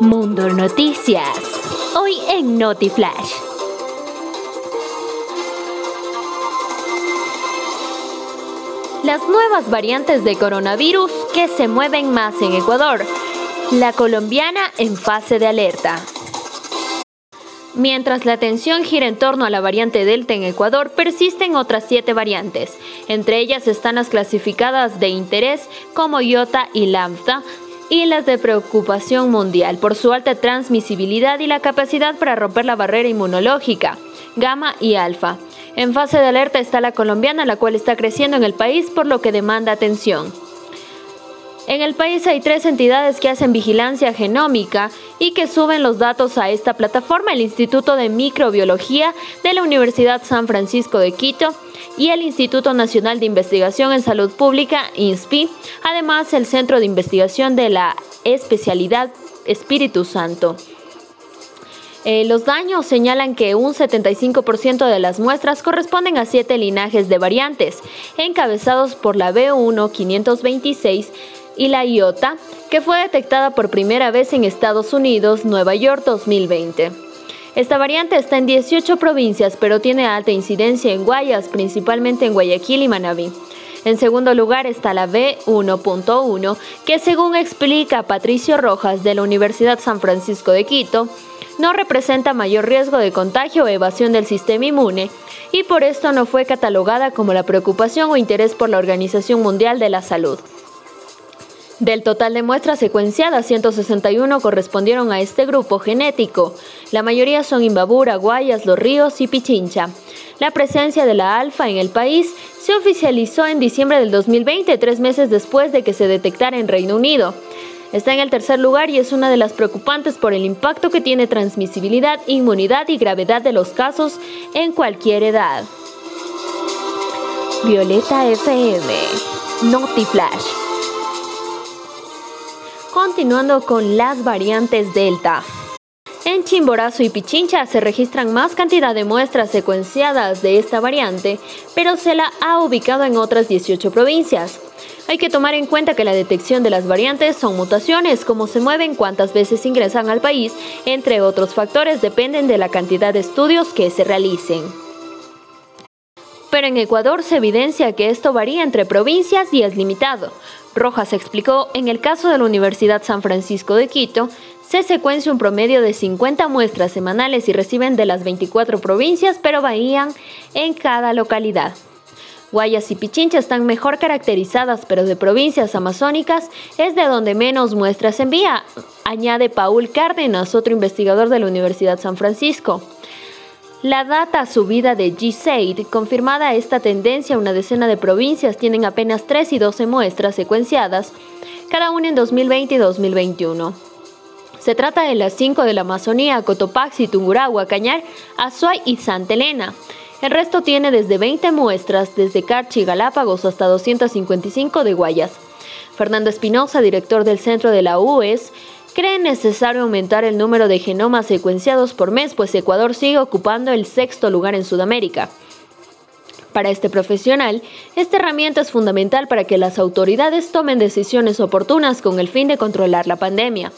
Mundo Noticias. Hoy en NotiFlash. Las nuevas variantes de coronavirus que se mueven más en Ecuador. La colombiana en fase de alerta. Mientras la atención gira en torno a la variante Delta en Ecuador, persisten otras siete variantes. Entre ellas están las clasificadas de interés como Iota y Lambda, y las de preocupación mundial por su alta transmisibilidad y la capacidad para romper la barrera inmunológica, gamma y alfa. En fase de alerta está la colombiana, la cual está creciendo en el país, por lo que demanda atención. En el país hay tres entidades que hacen vigilancia genómica y que suben los datos a esta plataforma, el Instituto de Microbiología de la Universidad San Francisco de Quito y el Instituto Nacional de Investigación en Salud Pública, INSPI, además el Centro de Investigación de la Especialidad Espíritu Santo. Eh, los daños señalan que un 75% de las muestras corresponden a siete linajes de variantes, encabezados por la B1 526 y la IOTA, que fue detectada por primera vez en Estados Unidos, Nueva York 2020. Esta variante está en 18 provincias, pero tiene alta incidencia en Guayas, principalmente en Guayaquil y Manabí. En segundo lugar está la B1.1, que según explica Patricio Rojas de la Universidad San Francisco de Quito, no representa mayor riesgo de contagio o evasión del sistema inmune y por esto no fue catalogada como la preocupación o interés por la Organización Mundial de la Salud. Del total de muestras secuenciadas, 161 correspondieron a este grupo genético. La mayoría son Imbabura, Guayas, Los Ríos y Pichincha. La presencia de la alfa en el país se oficializó en diciembre del 2020, tres meses después de que se detectara en Reino Unido. Está en el tercer lugar y es una de las preocupantes por el impacto que tiene transmisibilidad, inmunidad y gravedad de los casos en cualquier edad. Violeta FM, Notiflash. Continuando con las variantes Delta. En Chimborazo y Pichincha se registran más cantidad de muestras secuenciadas de esta variante, pero se la ha ubicado en otras 18 provincias. Hay que tomar en cuenta que la detección de las variantes son mutaciones, cómo se mueven, cuántas veces ingresan al país, entre otros factores dependen de la cantidad de estudios que se realicen. Pero en Ecuador se evidencia que esto varía entre provincias y es limitado. Rojas explicó, en el caso de la Universidad San Francisco de Quito, se secuencia un promedio de 50 muestras semanales y reciben de las 24 provincias, pero varían en cada localidad. Guayas y Pichincha están mejor caracterizadas, pero de provincias amazónicas es de donde menos muestras envía, añade Paul Cárdenas, otro investigador de la Universidad San Francisco. La data subida de G-SAID, confirmada esta tendencia, una decena de provincias tienen apenas 3 y 12 muestras secuenciadas, cada una en 2020 y 2021. Se trata de las 5 de la Amazonía, Cotopaxi, Tungurahua, Cañar, Azuay y Santa Elena. El resto tiene desde 20 muestras, desde Carchi y Galápagos hasta 255 de Guayas. Fernando Espinosa, director del centro de la UES, cree necesario aumentar el número de genomas secuenciados por mes, pues Ecuador sigue ocupando el sexto lugar en Sudamérica. Para este profesional, esta herramienta es fundamental para que las autoridades tomen decisiones oportunas con el fin de controlar la pandemia.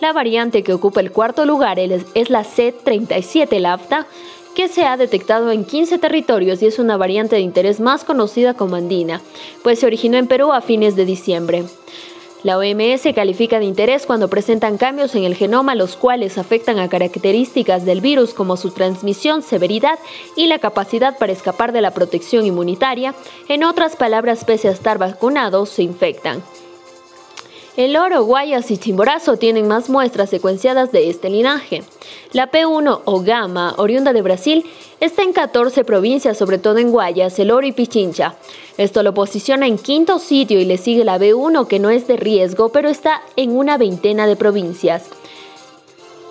La variante que ocupa el cuarto lugar es la C37 LAFTA, que se ha detectado en 15 territorios y es una variante de interés más conocida como andina, pues se originó en Perú a fines de diciembre. La OMS califica de interés cuando presentan cambios en el genoma los cuales afectan a características del virus como su transmisión, severidad y la capacidad para escapar de la protección inmunitaria. En otras palabras, pese a estar vacunados, se infectan. El oro, guayas y chimborazo tienen más muestras secuenciadas de este linaje. La P1 o gamma, oriunda de Brasil, está en 14 provincias, sobre todo en Guayas, El Oro y Pichincha. Esto lo posiciona en quinto sitio y le sigue la B1, que no es de riesgo, pero está en una veintena de provincias.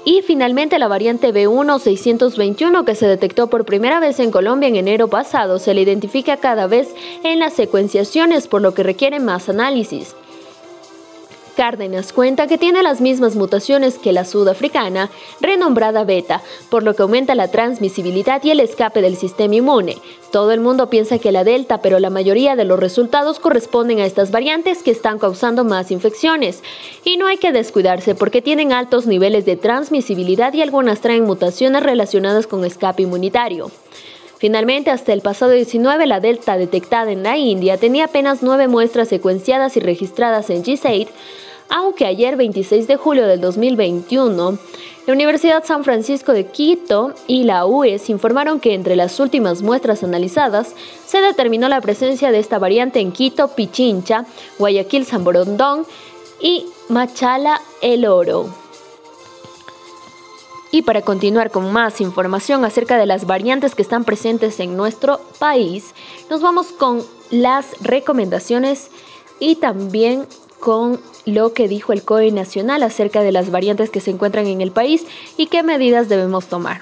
Y finalmente la variante B1 621 que se detectó por primera vez en Colombia en enero pasado se le identifica cada vez en las secuenciaciones por lo que requiere más análisis. Cárdenas cuenta que tiene las mismas mutaciones que la sudafricana, renombrada beta, por lo que aumenta la transmisibilidad y el escape del sistema inmune. Todo el mundo piensa que la delta, pero la mayoría de los resultados corresponden a estas variantes que están causando más infecciones. Y no hay que descuidarse porque tienen altos niveles de transmisibilidad y algunas traen mutaciones relacionadas con escape inmunitario. Finalmente, hasta el pasado 19, la delta detectada en la India tenía apenas nueve muestras secuenciadas y registradas en GSAID, aunque ayer 26 de julio del 2021, la Universidad San Francisco de Quito y la UES informaron que entre las últimas muestras analizadas se determinó la presencia de esta variante en Quito, Pichincha, Guayaquil, San Borondón y Machala, El Oro. Y para continuar con más información acerca de las variantes que están presentes en nuestro país, nos vamos con las recomendaciones y también con lo que dijo el COE Nacional acerca de las variantes que se encuentran en el país y qué medidas debemos tomar.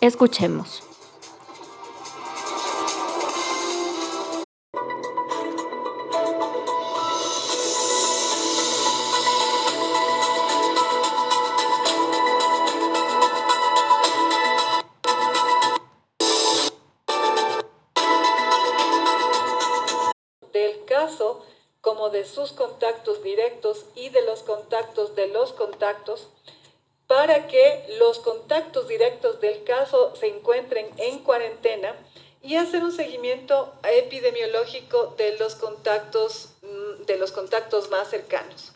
Escuchemos. Contactos directos y de los contactos de los contactos para que los contactos directos del caso se encuentren en cuarentena y hacer un seguimiento epidemiológico de los contactos, mm, de los contactos más cercanos.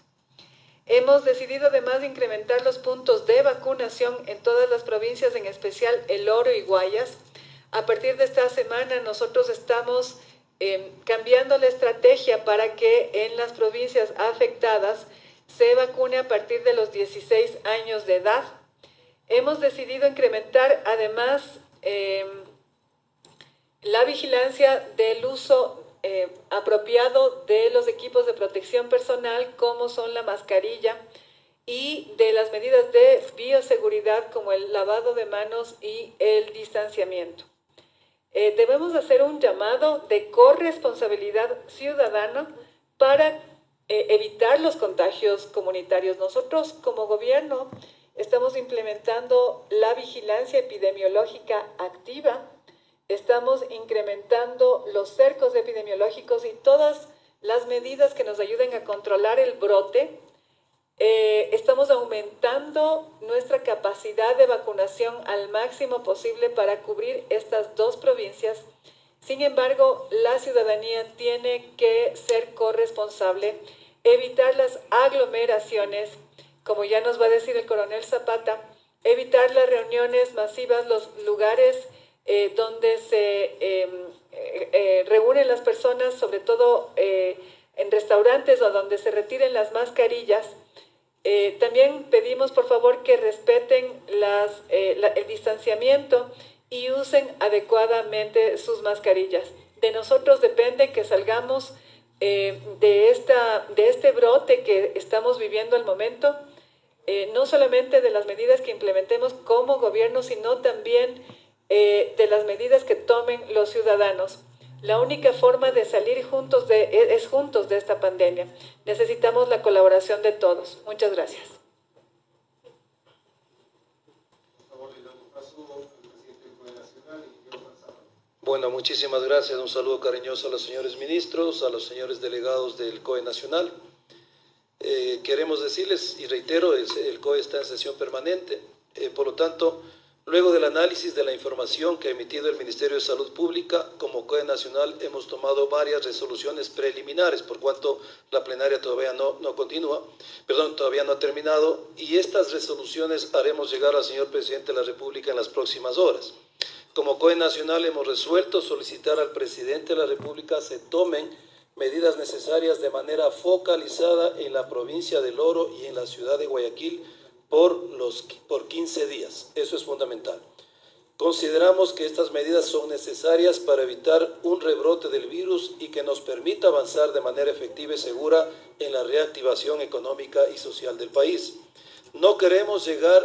Hemos decidido además incrementar los puntos de vacunación en todas las provincias, en especial El Oro y Guayas. A partir de esta semana nosotros estamos Em, cambiando la estrategia para que en las provincias afectadas se vacune a partir de los 16 años de edad. Hemos decidido incrementar además em, la vigilancia del uso eh, apropiado de los equipos de protección personal como son la mascarilla y de las medidas de bioseguridad como el lavado de manos y el distanciamiento. Eh, debemos hacer un llamado de corresponsabilidad ciudadana para eh, evitar los contagios comunitarios. Nosotros como gobierno estamos implementando la vigilancia epidemiológica activa, estamos incrementando los cercos epidemiológicos y todas las medidas que nos ayuden a controlar el brote eh, estamos aumentando nuestra capacidad de vacunación al máximo posible para cubrir estas dos provincias. Sin embargo, la ciudadanía tiene que ser corresponsable, evitar las aglomeraciones, como ya nos va a decir el coronel Zapata, evitar las reuniones masivas, los lugares eh, donde se em, eh, reúnen las personas, sobre todo en restaurantes o donde se retiren las mascarillas eh, también pedimos por favor que respeten eh, el distanciamiento y usen adecuadamente sus mascarillas. De nosotros depende que salgamos eh, de, esta, de este brote que estamos viviendo al momento, no solamente de las medidas que implementemos como gobierno, sino también de las medidas que tomen los ciudadanos. La única forma de salir juntos de, e, es juntos de esta pandemia. Necesitamos la colaboración de todos. Muchas gracias. Bueno, muchísimas gracias. Un saludo cariñoso a los señores ministros, a los señores delegados del COE Nacional. Eh, queremos decirles, y reitero, el, COE está en sesión permanente, eh, por lo tanto, Luego del análisis de la información que ha emitido el Ministerio de Salud Pública, como COE Nacional hemos tomado varias resoluciones preliminares, por cuanto la plenaria todavía no, no continúa, perdón, todavía no ha terminado, y estas resoluciones haremos llegar al señor Presidente de la República en las próximas horas. Como COE Nacional hemos resuelto solicitar al Presidente de la República se tomen medidas necesarias de manera focalizada en la provincia del Oro y en la ciudad de Guayaquil, por, los, por 15 días. Eso es fundamental. Consideramos que estas medidas son necesarias para evitar un rebrote del virus y que nos permita avanzar de manera efectiva y segura en la reactivación económica y social del país. No queremos llegar